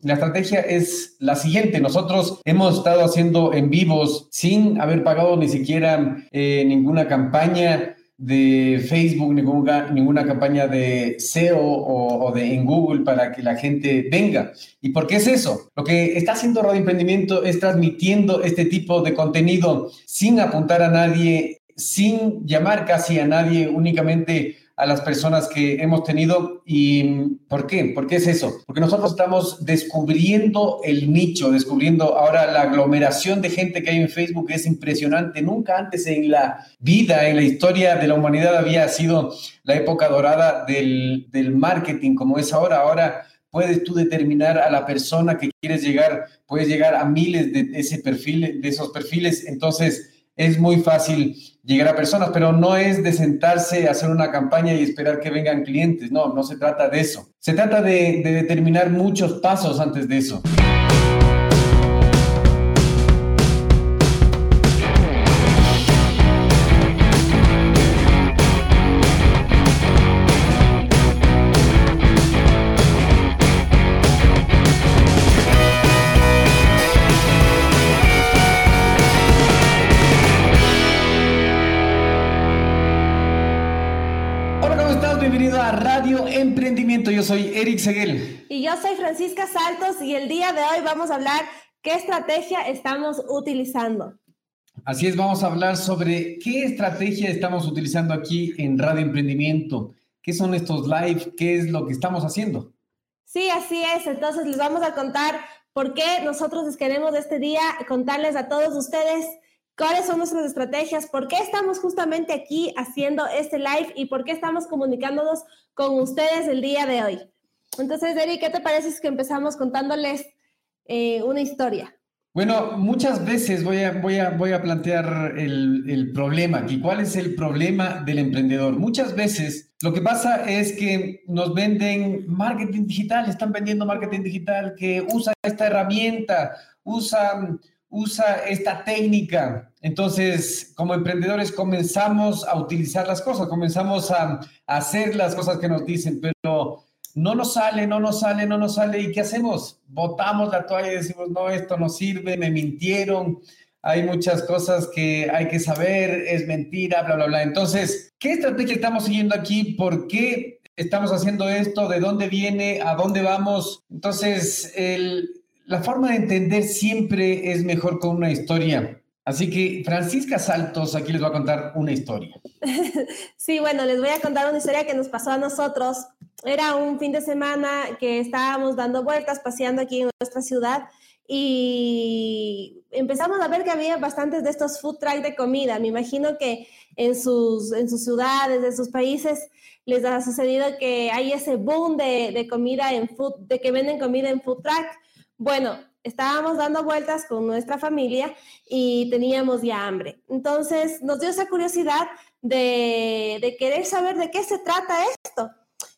La estrategia es la siguiente. Nosotros hemos estado haciendo en vivos sin haber pagado ni siquiera eh, ninguna campaña de Facebook, ninguna, ninguna campaña de SEO o, de en Google para que la gente venga. ¿Y por qué es eso? Lo que está haciendo Radio Emprendimiento es transmitiendo este tipo de contenido sin apuntar a nadie, sin llamar casi a nadie, únicamente a las personas que hemos tenido. ¿Y por qué? ¿Por qué es eso? Porque nosotros estamos descubriendo el nicho, descubriendo ahora la aglomeración de gente que hay en Facebook es impresionante. Nunca antes en la vida, en la historia de la humanidad había sido la época dorada del, del marketing como es ahora. Ahora puedes tú determinar a la persona que quieres llegar, puedes llegar a miles de ese perfil, de esos perfiles. Entonces, es muy fácil llegar a personas, pero no es de sentarse, hacer una campaña y esperar que vengan clientes. No, no se trata de eso. Se trata de, de determinar muchos pasos antes de eso. Yo soy Eric Seguel. Y yo soy Francisca Saltos y el día de hoy vamos a hablar qué estrategia estamos utilizando. Así es, vamos a hablar sobre qué estrategia estamos utilizando aquí en Radio Emprendimiento. ¿Qué son estos live? ¿Qué es lo que estamos haciendo? Sí, así es. Entonces les vamos a contar por qué nosotros queremos este día contarles a todos ustedes cuáles son nuestras estrategias, por qué estamos justamente aquí haciendo este live y por qué estamos comunicándonos con ustedes el día de hoy. Entonces, Eri, ¿qué te parece si empezamos contándoles eh, una historia? Bueno, muchas veces voy a, voy a, voy a plantear el, el problema aquí. ¿Cuál es el problema del emprendedor? Muchas veces lo que pasa es que nos venden marketing digital, están vendiendo marketing digital que usa esta herramienta, usa usa esta técnica. Entonces, como emprendedores comenzamos a utilizar las cosas, comenzamos a, hacer las cosas que nos dicen, pero no nos sale, no nos sale, no nos sale. ¿Y qué hacemos? Botamos la toalla y decimos, no, esto no sirve, me mintieron. Hay muchas cosas que hay que saber, es mentira, bla, bla, bla. Entonces, ¿qué estrategia estamos siguiendo aquí? ¿Por qué estamos haciendo esto? ¿De dónde viene? ¿A dónde vamos? Entonces, la forma de entender siempre es mejor con una historia. Así que Francisca Saltos aquí les va a contar una historia. Sí, bueno, les voy a contar una historia que nos pasó a nosotros. Era un fin de semana que estábamos dando vueltas, paseando aquí en nuestra ciudad y empezamos a ver que había bastantes de estos food trucks de comida. Me imagino que en sus, en sus ciudades, en sus países, les ha sucedido que hay ese boom de, de comida en food, de que venden comida en food truck bueno, estábamos dando vueltas con nuestra familia y teníamos ya hambre. Entonces nos dio esa curiosidad de, querer saber de qué se trata esto.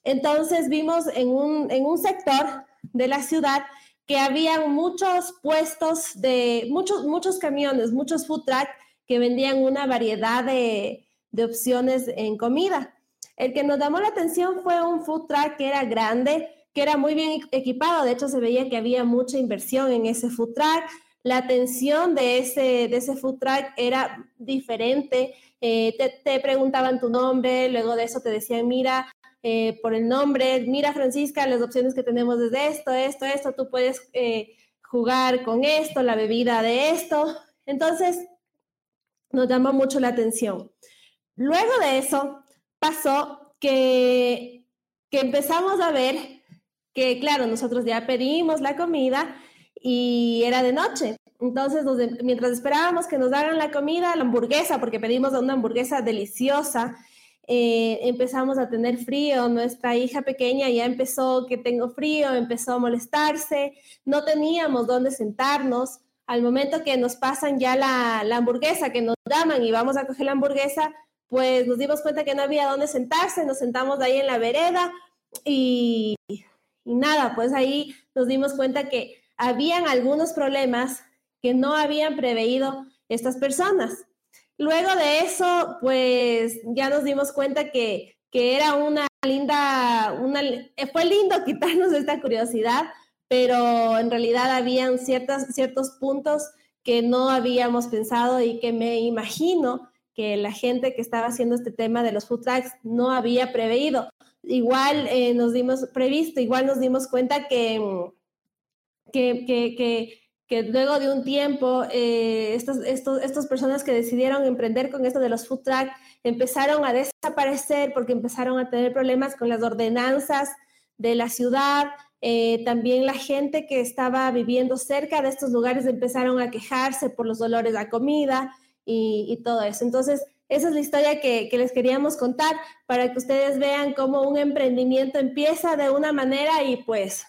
Entonces vimos en un, en un sector de la ciudad que había muchos puestos de, muchos, muchos camiones, muchos food truck que vendían una variedad de, de opciones en comida. El que nos llamó la atención fue un food truck que era grande, que era muy bien equipado. De hecho, se veía que había mucha inversión en ese food truck. La atención de ese, de ese food truck era diferente. Eh, te, preguntaban tu nombre, luego de eso te decían, mira, eh, por el nombre, mira Francisca, las opciones que tenemos desde esto, esto, esto, tú puedes eh, jugar con esto, la bebida de esto. Entonces, nos llamó mucho la atención. Luego de eso, pasó que, que empezamos a ver que claro, nosotros ya pedimos la comida y era de noche. Entonces, mientras esperábamos que nos daran la comida, la hamburguesa, porque pedimos una hamburguesa deliciosa, eh, empezamos a tener frío. Nuestra hija pequeña ya empezó que tengo frío, empezó a molestarse, no teníamos dónde sentarnos. Al momento que nos pasan ya la, la hamburguesa, que nos llaman y vamos a coger la hamburguesa, pues nos dimos cuenta que no había dónde sentarse, nos sentamos ahí en la vereda y y nada, pues ahí nos dimos cuenta que habían algunos problemas que no habían preveído estas personas. Luego de eso, pues ya nos dimos cuenta que, que era una linda, una, fue lindo quitarnos esta curiosidad pero en realidad habían ciertas, ciertos puntos que no habíamos pensado y que me imagino que la gente que estaba haciendo este tema de los food trucks no había preveído. Igual eh, nos dimos previsto, igual nos dimos cuenta que, que, que, que luego de un tiempo, eh, estos, estos, estas personas que decidieron emprender con esto de los food trucks empezaron a desaparecer porque empezaron a tener problemas con las ordenanzas de la ciudad, eh, también la gente que estaba viviendo cerca de estos lugares empezaron a quejarse por los dolores a comida y, todo eso. Entonces, esa es la historia que, les queríamos contar para que ustedes vean cómo un emprendimiento empieza de una manera y pues...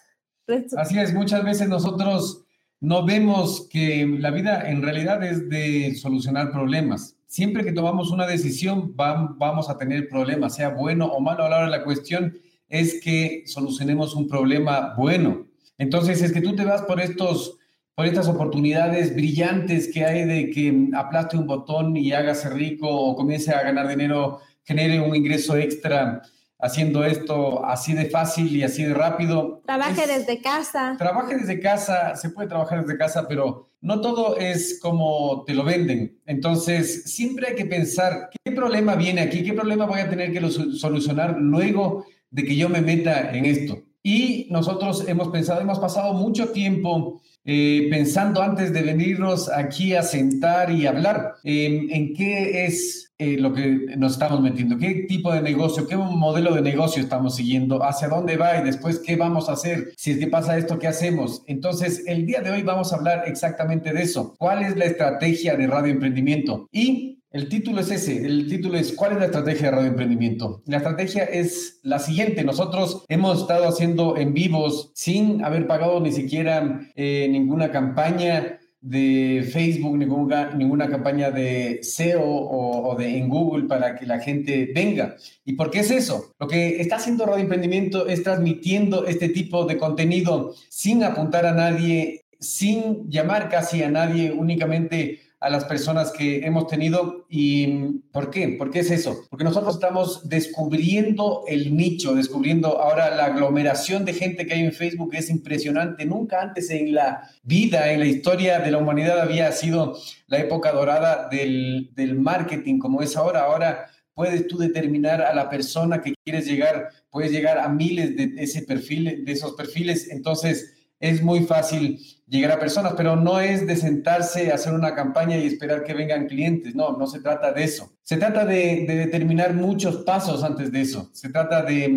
Así es, muchas veces nosotros no vemos que la vida en realidad es de solucionar problemas. Siempre que tomamos una decisión vamos a tener problemas, sea bueno o malo. Ahora la cuestión es que solucionemos un problema bueno. Entonces, es que tú te vas por estos por estas oportunidades brillantes que hay de que aplaste un botón y hágase rico o comience a ganar dinero, genere un ingreso extra haciendo esto así de fácil y así de rápido. Trabaje desde casa. Trabaje desde casa, se puede trabajar desde casa, pero no todo es como te lo venden. Entonces, siempre hay que pensar, ¿qué problema viene aquí? ¿Qué problema voy a tener que solucionar luego de que yo me meta en esto. Y nosotros hemos pensado, hemos pasado mucho tiempo eh, pensando antes de venirnos aquí a sentar y hablar en qué es eh, lo que nos estamos metiendo, qué tipo de negocio, qué modelo de negocio estamos siguiendo, hacia dónde va y después qué vamos a hacer, si es que pasa esto, qué hacemos. Entonces, el día de hoy vamos a hablar exactamente de eso. ¿Cuál es la estrategia de radio emprendimiento? Y el título es ese, el título es ¿Cuál es la estrategia de Radio Emprendimiento? La estrategia es la siguiente, nosotros hemos estado haciendo en vivos sin haber pagado ni siquiera eh, ninguna campaña de Facebook, ninguna, ninguna campaña de SEO o, de en Google para que la gente venga. ¿Y por qué es eso? Lo que está haciendo Radio Emprendimiento es transmitiendo este tipo de contenido sin apuntar a nadie, sin llamar casi a nadie, únicamente a las personas que hemos tenido. ¿Y por qué? ¿Por qué es eso? Porque nosotros estamos descubriendo el nicho, descubriendo ahora la aglomeración de gente que hay en Facebook es impresionante. Nunca antes en la vida, en la historia de la humanidad había sido la época dorada del, del marketing como es ahora. Ahora puedes tú determinar a la persona que quieres llegar, puedes llegar a miles de ese perfil, de esos perfiles. Entonces, es muy fácil llegar a personas, pero no es de sentarse, hacer una campaña y esperar que vengan clientes. No, no se trata de eso. Se trata de, determinar muchos pasos antes de eso. Se trata de,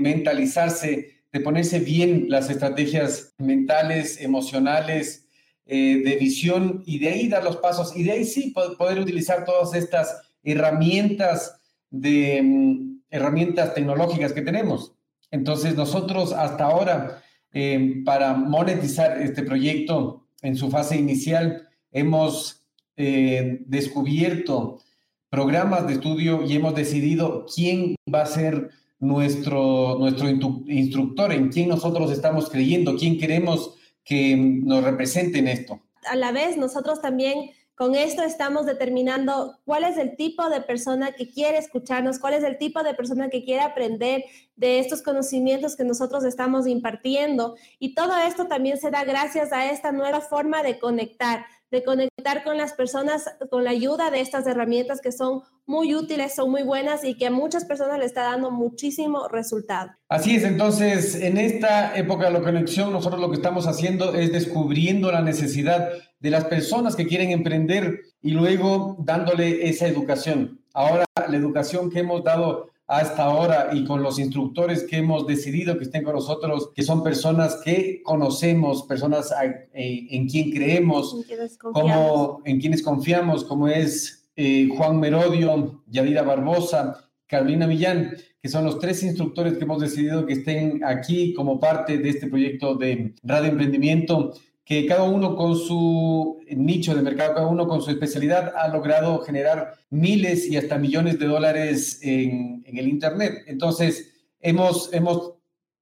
mentalizarse, de ponerse bien las estrategias mentales, emocionales, eh, de visión y de ahí dar los pasos y de ahí sí poder utilizar todas estas herramientas de mm, herramientas tecnológicas que tenemos. Entonces nosotros hasta ahora eh, para monetizar este proyecto en su fase inicial, hemos eh, descubierto programas de estudio y hemos decidido quién va a ser nuestro, nuestro instructor, en quién nosotros estamos creyendo, quién queremos que nos represente en esto. A la vez, nosotros también con esto estamos determinando cuál es el tipo de persona que quiere escucharnos, cuál es el tipo de persona que quiere aprender de estos conocimientos que nosotros estamos impartiendo. Y todo esto también se da gracias a esta nueva forma de conectar, de conectar con las personas con la ayuda de estas herramientas que son muy útiles, son muy buenas y que a muchas personas le está dando muchísimo resultado. Así es, entonces en esta época de la conexión nosotros lo que estamos haciendo es descubriendo la necesidad de las personas que quieren emprender y luego dándole esa educación. Ahora la educación que hemos dado hasta ahora y con los instructores que hemos decidido que estén con nosotros, que son personas que conocemos, personas eh, en quien creemos, como en quienes confiamos, como es eh, Juan Merodio, Yadira Barbosa, Carolina Millán, que son los tres instructores que hemos decidido que estén aquí como parte de este proyecto de Radio Emprendimiento que cada uno con su nicho de mercado, cada uno con su especialidad, ha logrado generar miles y hasta millones de dólares en, el Internet. Entonces, hemos, hemos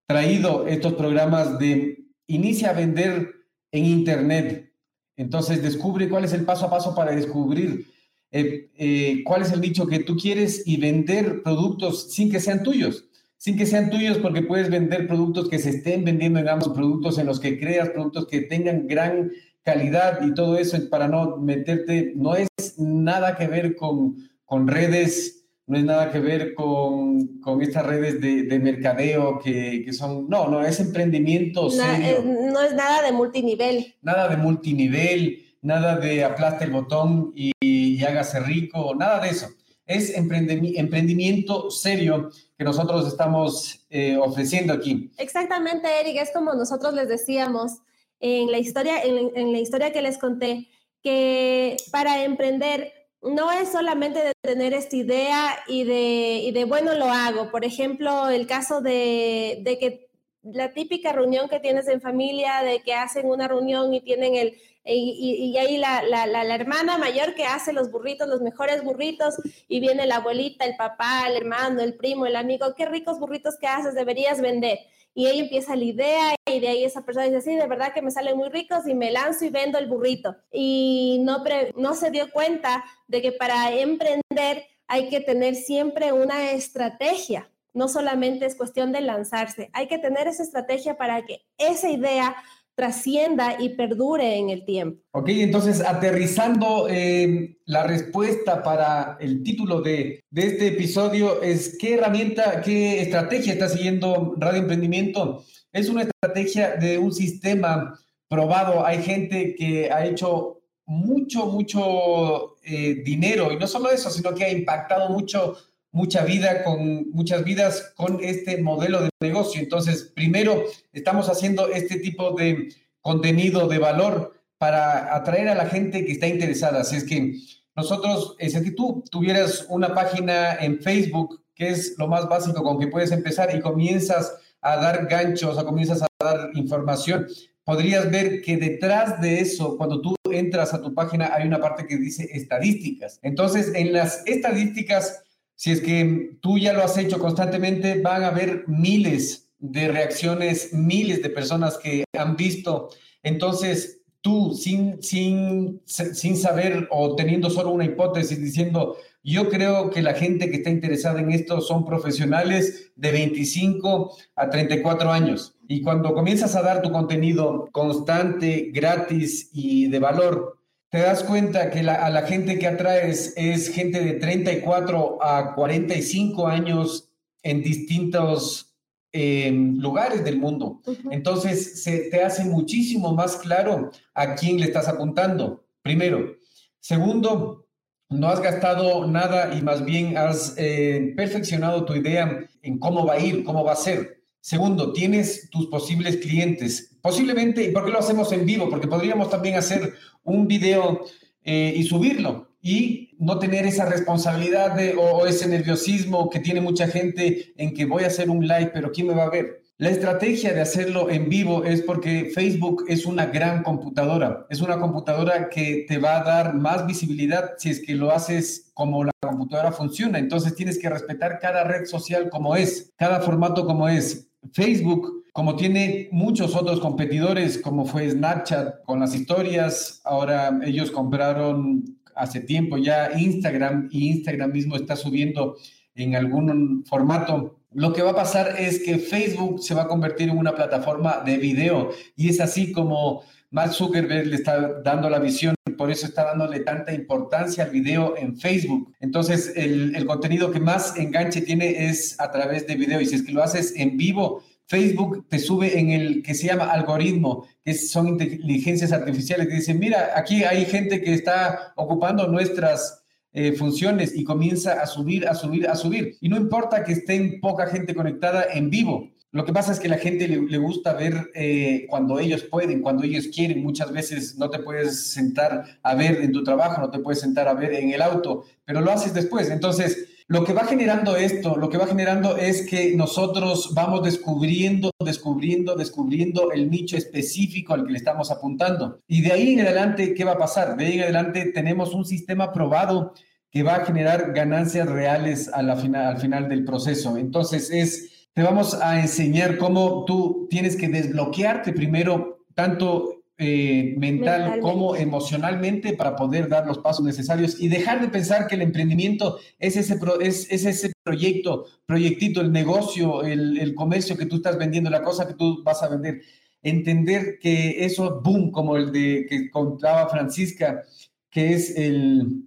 traído estos programas de inicia a vender en Internet. Entonces, descubre cuál es el paso a paso para descubrir eh, eh, cuál es el nicho que tú quieres y vender productos sin que sean tuyos. Sin que sean tuyos, porque puedes vender productos que se estén vendiendo en ambos productos en los que creas, productos que tengan gran calidad y todo eso para no meterte, no es nada que ver con, con redes, no es nada que ver con, con estas redes de, de mercadeo que, que, son, no, no, es emprendimiento serio. no es nada de multinivel. Nada de multinivel, nada de aplaste el botón y, y hágase rico, nada de eso. Es emprendimiento serio que nosotros estamos eh, ofreciendo aquí. Exactamente, Eric, es como nosotros les decíamos en la historia, en, la historia que les conté, que para emprender no es solamente de tener esta idea y de, y de bueno, lo hago. Por ejemplo, el caso de, de que la típica reunión que tienes en familia, de que hacen una reunión y tienen el, y, y, ahí la, la, la, hermana mayor que hace los burritos, los mejores burritos, y viene la abuelita, el papá, el hermano, el primo, el amigo, qué ricos burritos que haces, deberías vender. Y ahí empieza la idea y de ahí esa persona dice, sí, de verdad que me salen muy ricos y me lanzo y vendo el burrito. Y no, no se dio cuenta de que para emprender hay que tener siempre una estrategia. No solamente es cuestión de lanzarse, hay que tener esa estrategia para que esa idea trascienda y perdure en el tiempo. Ok, entonces aterrizando eh, la respuesta para el título de, de, este episodio es ¿qué herramienta, qué estrategia está siguiendo Radio Emprendimiento? Es una estrategia de un sistema probado. Hay gente que ha hecho mucho, mucho eh, dinero y no solo eso, sino que ha impactado mucho mucha vida, con muchas vidas con este modelo de negocio. Entonces, primero, estamos haciendo este tipo de contenido de valor para atraer a la gente que está interesada. Así es que nosotros, si que tú tuvieras una página en Facebook, que es lo más básico con que puedes empezar y comienzas a dar ganchos, o comienzas a dar información, podrías ver que detrás de eso, cuando tú entras a tu página, hay una parte que dice estadísticas. Entonces, en las estadísticas, si es que tú ya lo has hecho constantemente, van a haber miles de reacciones, miles de personas que han visto. Entonces, tú sin, sin, sin saber o teniendo solo una hipótesis diciendo, yo creo que la gente que está interesada en esto son profesionales de 25 a 34 años. Y cuando comienzas a dar tu contenido constante, gratis y de valor, te das cuenta que a la gente que atraes es gente de 34 a 45 años en distintos eh, lugares del mundo. Entonces, se te hace muchísimo más claro a quién le estás apuntando, primero. Segundo, no has gastado nada y más bien has eh, perfeccionado tu idea en cómo va a ir, cómo va a ser. Segundo, tienes tus posibles clientes. Posiblemente, ¿y por qué lo hacemos en vivo? Porque podríamos también hacer un video eh, y subirlo y no tener esa responsabilidad de, o, o, ese nerviosismo que tiene mucha gente en que voy a hacer un live, pero ¿quién me va a ver? La estrategia de hacerlo en vivo es porque Facebook es una gran computadora, es una computadora que te va a dar más visibilidad si es que lo haces como la computadora funciona. Entonces tienes que respetar cada red social como es, cada formato como es. Facebook como tiene muchos otros competidores, como fue Snapchat con las historias, ahora ellos compraron hace tiempo ya Instagram y Instagram mismo está subiendo en algún formato. Lo que va a pasar es que Facebook se va a convertir en una plataforma de video y es así como Mark Zuckerberg le está dando la visión, por eso está dándole tanta importancia al video en Facebook. Entonces, el, contenido que más enganche tiene es a través de video y si es que lo haces en vivo, Facebook te sube en el que se llama algoritmo, que son inteligencias artificiales que dicen, mira, aquí hay gente que está ocupando nuestras eh, funciones y comienza a subir, a subir, a subir. Y no importa que estén poca gente conectada en vivo. Lo que pasa es que la gente le, le gusta ver eh, cuando ellos pueden, cuando ellos quieren. Muchas veces no te puedes sentar a ver en tu trabajo, no te puedes sentar a ver en el auto, pero lo haces después. Entonces, lo que va generando esto, lo que va generando es que nosotros vamos descubriendo, descubriendo, descubriendo el nicho específico al que le estamos apuntando. Y de ahí en adelante, ¿qué va a pasar? De ahí en adelante tenemos un sistema probado que va a generar ganancias reales a la al final del proceso. Entonces, es, te vamos a enseñar cómo tú tienes que desbloquearte primero tanto eh, mental como emocionalmente para poder dar los pasos necesarios y dejar de pensar que el emprendimiento es ese, es, ese proyecto, proyectito, el negocio, el, el, comercio que tú estás vendiendo, la cosa que tú vas a vender. Entender que eso, boom, como el de que contaba Francisca, que es el,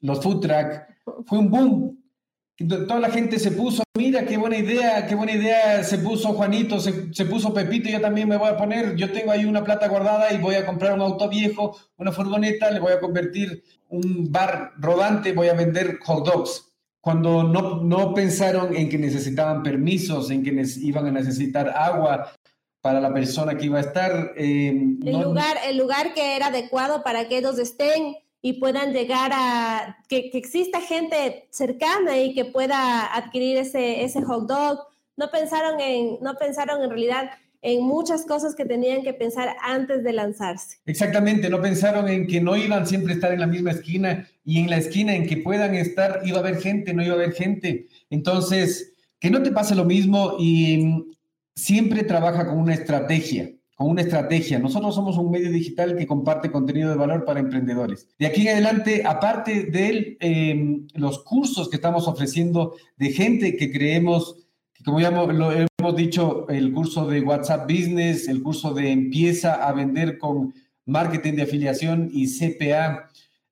los food track, fue un boom. Toda la gente se puso, mira, qué buena idea, qué buena idea, se puso Juanito, se, se, puso Pepito, yo también me voy a poner, yo tengo ahí una plata guardada y voy a comprar un auto viejo, una furgoneta, le voy a convertir un bar rodante, voy a vender hot dogs. Cuando no, no pensaron en que necesitaban permisos, en que iban a necesitar agua para la persona que iba a estar. Eh, el, lugar, el lugar que era adecuado para que ellos estén y puedan llegar a, que, que, exista gente cercana y que pueda adquirir ese, ese hot dog. No pensaron, en, no pensaron en realidad en muchas cosas que tenían que pensar antes de lanzarse. Exactamente, no pensaron en que no iban siempre a estar en la misma esquina y en la esquina en que puedan estar iba a haber gente, no iba a haber gente. Entonces, que no te pase lo mismo y siempre trabaja con una estrategia con una estrategia. Nosotros somos un medio digital que comparte contenido de valor para emprendedores. De aquí en adelante, aparte de em, los cursos que estamos ofreciendo de gente que creemos, como ya lo hemos dicho, el curso de WhatsApp Business, el curso de empieza a vender con marketing de afiliación y CPA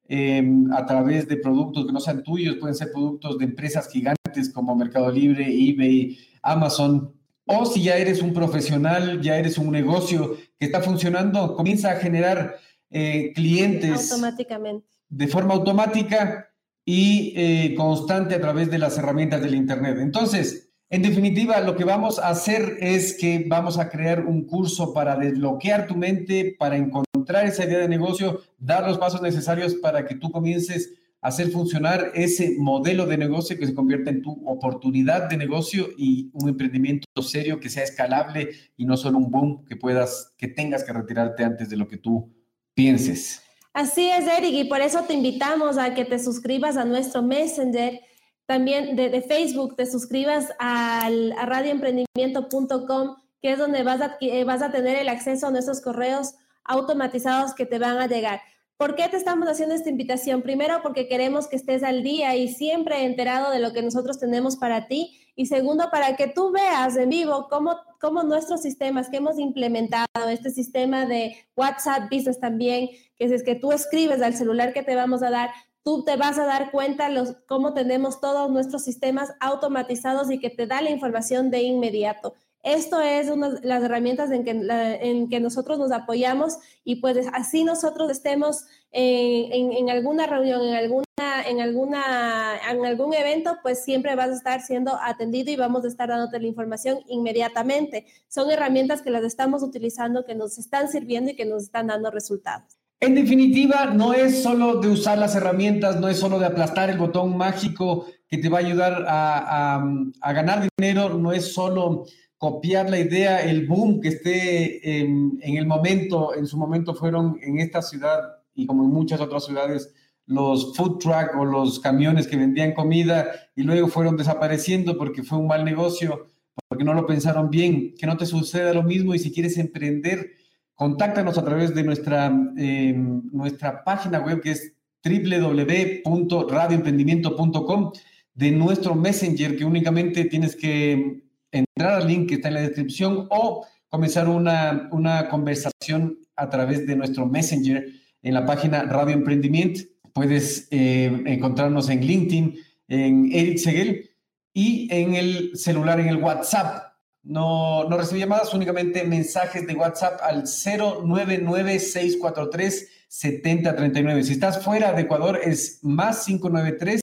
em, a través de productos que no sean tuyos, pueden ser productos de empresas gigantes como Mercado Libre, eBay, Amazon, o si ya eres un profesional, ya eres un negocio que está funcionando, comienza a generar eh, clientes automáticamente. de forma automática y eh, constante a través de las herramientas del Internet. Entonces, en definitiva, lo que vamos a hacer es que vamos a crear un curso para desbloquear tu mente, para encontrar esa idea de negocio, dar los pasos necesarios para que tú comiences hacer funcionar ese modelo de negocio que se convierta en tu oportunidad de negocio y un emprendimiento serio que sea escalable y no solo un boom que puedas, que tengas que retirarte antes de lo que tú pienses. Así es, Eric, y por eso te invitamos a que te suscribas a nuestro Messenger, también de, Facebook, te suscribas al, a radioemprendimiento.com, que es donde vas a, vas a tener el acceso a nuestros correos automatizados que te van a llegar. ¿Por qué te estamos haciendo esta invitación? Primero, porque queremos que estés al día y siempre enterado de lo que nosotros tenemos para ti. Y segundo, para que tú veas en vivo cómo, cómo nuestros sistemas que hemos implementado, este sistema de WhatsApp Business también, que es que tú escribes al celular que te vamos a dar, tú te vas a dar cuenta los, cómo tenemos todos nuestros sistemas automatizados y que te da la información de inmediato. Esto es una de las herramientas en que, en que nosotros nos apoyamos y pues así nosotros estemos en, en, alguna reunión, en alguna, en, alguna, en algún evento, pues siempre vas a estar siendo atendido y vamos a estar dándote la información inmediatamente. Son herramientas que las estamos utilizando, que nos están sirviendo y que nos están dando resultados. En definitiva, no es solo de usar las herramientas, no es solo de aplastar el botón mágico que te va a ayudar a, a ganar dinero, no es solo copiar la idea, el boom que esté en, el momento, en su momento fueron en esta ciudad y como en muchas otras ciudades, los food truck o los camiones que vendían comida y luego fueron desapareciendo porque fue un mal negocio, porque no lo pensaron bien, que no te suceda lo mismo y si quieres emprender, contáctanos a través de nuestra, em, nuestra página web que es www.radioemprendimiento.com de nuestro Messenger que únicamente tienes que entrar al link que está en la descripción o comenzar una, una conversación a través de nuestro Messenger en la página Radio Emprendimiento. Puedes eh, encontrarnos en LinkedIn, en Eric Seguel y en el celular, en el WhatsApp. No, no recibí llamadas, únicamente mensajes de WhatsApp al 099-643-7039. Si estás fuera de Ecuador, es más 593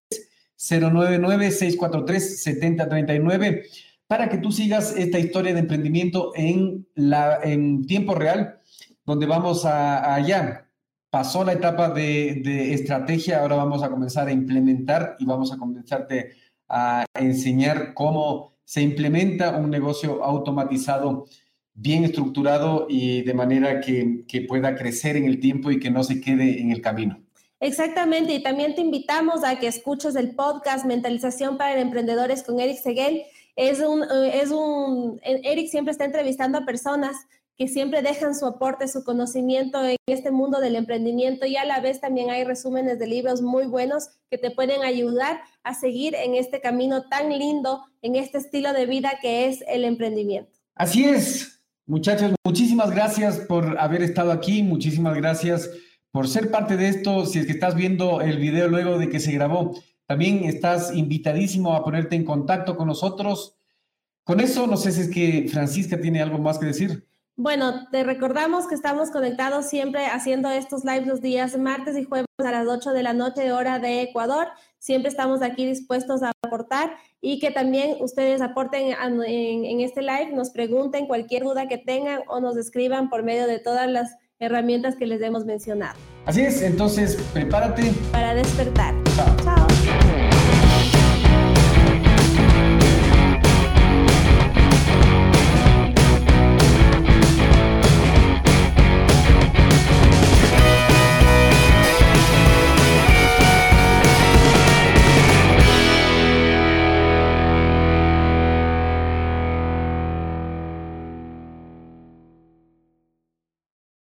099 643 7039 para que tú sigas esta historia de emprendimiento en, la, en tiempo real, donde vamos a, allá. Pasó la etapa de, de, estrategia, ahora vamos a comenzar a implementar y vamos a comenzarte a enseñar cómo se implementa un negocio automatizado bien estructurado y de manera que, que pueda crecer en el tiempo y que no se quede en el camino. Exactamente, y también te invitamos a que escuches el podcast Mentalización para Emprendedores con Eric Seguel es un, eh, es un, Eric siempre está entrevistando a personas que siempre dejan su aporte, su conocimiento en este mundo del emprendimiento y a la vez también hay resúmenes de libros muy buenos que te pueden ayudar a seguir en este camino tan lindo, en este estilo de vida que es el emprendimiento. Así es, muchachos, muchísimas gracias por haber estado aquí, muchísimas gracias por ser parte de esto. Si es que estás viendo el video luego de que se grabó, también estás invitadísimo a ponerte en contacto con nosotros. Con eso, no sé si es que Francisca tiene algo más que decir. Bueno, te recordamos que estamos conectados siempre haciendo estos lives los días martes y jueves a las 8 de la noche, hora de Ecuador. Siempre estamos aquí dispuestos a aportar y que también ustedes aporten en, este live, nos pregunten cualquier duda que tengan o nos escriban por medio de todas las herramientas que les hemos mencionado. Así es, entonces prepárate para despertar. Chao.